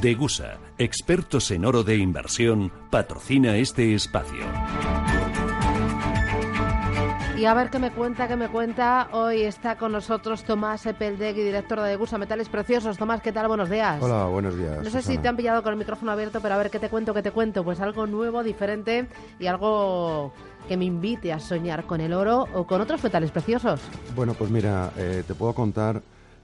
Degusa, expertos en oro de inversión, patrocina este espacio. Y a ver qué me cuenta, qué me cuenta. Hoy está con nosotros Tomás Epeldegui, director de Degusa Metales Preciosos. Tomás, ¿qué tal? Buenos días. Hola, buenos días. No sé si te han pillado con el micrófono abierto, pero a ver qué te cuento, qué te cuento. Pues algo nuevo, diferente y algo que me invite a soñar con el oro o con otros metales preciosos. Bueno, pues mira, eh, te puedo contar,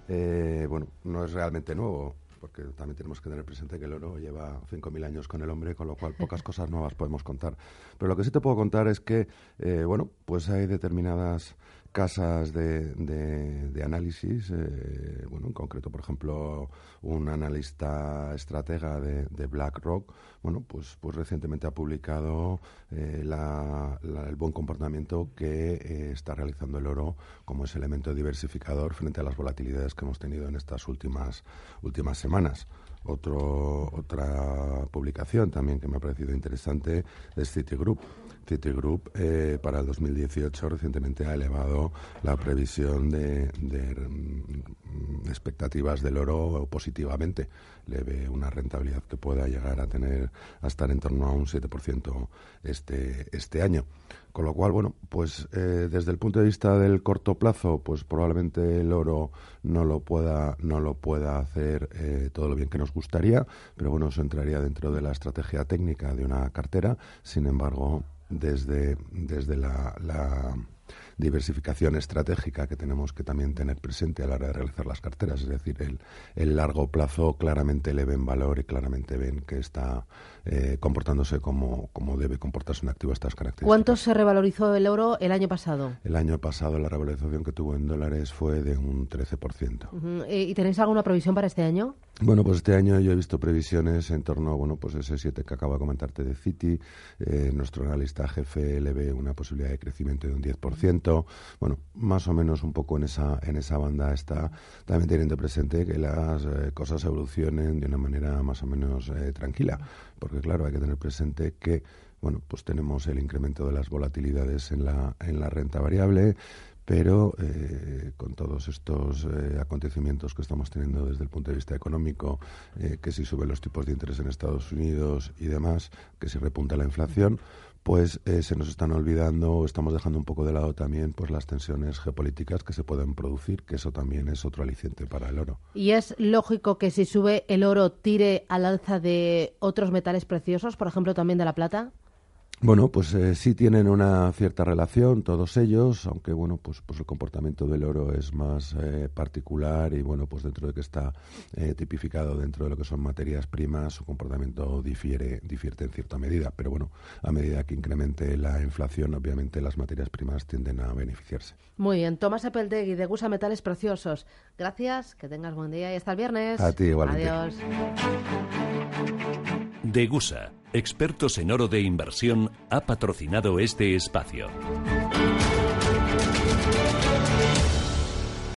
eh, bueno, no es realmente nuevo porque también tenemos que tener presente que el oro lleva 5.000 años con el hombre, con lo cual pocas cosas nuevas podemos contar. Pero lo que sí te puedo contar es que, eh, bueno, pues hay determinadas casas de, de, análisis, eh, bueno, en concreto, por ejemplo, un analista estratega de, de BlackRock, bueno, pues, pues recientemente ha publicado eh, el buen comportamiento que eh, está realizando el oro como ese elemento diversificador frente a las volatilidades que hemos tenido en estas últimas, últimas semanas. Otro, otra publicación también que me ha parecido interesante es Citigroup Citigroup eh, para el 2018 recientemente ha elevado la previsión de, mm, expectativas del oro positivamente. Le ve una rentabilidad que pueda llegar a tener a estar en torno a un 7% este, este año. Con lo cual, bueno, pues eh, desde el punto de vista del corto plazo, pues probablemente el oro no lo pueda, no lo pueda hacer eh, todo lo bien que nos gustaría, pero bueno, eso entraría dentro de la estrategia técnica de una cartera. Sin embargo, desde, desde la, diversificación estratégica que tenemos que también tener presente a la hora de realizar las carteras. Es decir, el, el largo plazo claramente le ven valor y claramente ven que está eh, comportándose como, como debe comportarse un activo de estas características. ¿Cuánto se revalorizó el euro el año pasado? El año pasado la revalorización que tuvo en dólares fue de un 13%. ¿Y tenéis alguna previsión para este año? Bueno, pues este año yo he visto previsiones en torno a bueno, pues ese 7 que acabo de comentarte de Citi. Eh, nuestro analista jefe le ve una posibilidad de crecimiento de un 10%. Bueno, más o menos un poco en esa, en esa banda está. También teniendo presente que las eh, cosas evolucionen de una manera más o menos eh, tranquila. Porque, claro, hay que tener presente que bueno, pues tenemos el incremento de las volatilidades en la, en la renta variable, pero eh, con todos estos eh, acontecimientos que estamos teniendo desde el punto de vista económico, eh, que si suben los tipos de interés en Estados Unidos y demás, que si repunta la inflación, pues se nos están olvidando o estamos dejando un poco de lado también pues las tensiones geopolíticas que se pueden producir, que eso también es otro aliciente para el oro. Y es lógico que si sube el oro tire al alza de otros metales preciosos, por ejemplo también de la plata. Bueno, pues eh, sí tienen una cierta relación todos ellos, aunque bueno, pues, pues el comportamiento del oro es más eh, particular y bueno, pues dentro de que está eh, tipificado dentro de lo que son materias primas, su comportamiento difiere, difiere en cierta medida, pero bueno, a medida que incremente la inflación, obviamente las materias primas tienden a beneficiarse. Muy bien, Tomás Epeldegui de Gusa Metales Preciosos. Gracias, que tengas buen día y hasta el viernes. A ti igualmente. Adiós. Degusa, expertos en oro de inversión, ha patrocinado este espacio.